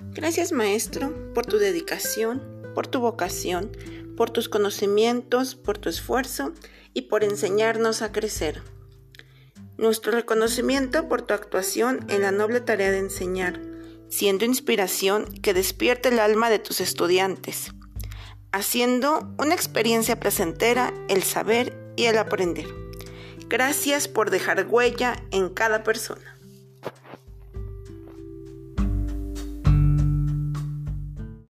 Gracias maestro por tu dedicación, por tu vocación, por tus conocimientos, por tu esfuerzo y por enseñarnos a crecer. Nuestro reconocimiento por tu actuación en la noble tarea de enseñar, siendo inspiración que despierte el alma de tus estudiantes, haciendo una experiencia placentera el saber y el aprender. Gracias por dejar huella en cada persona.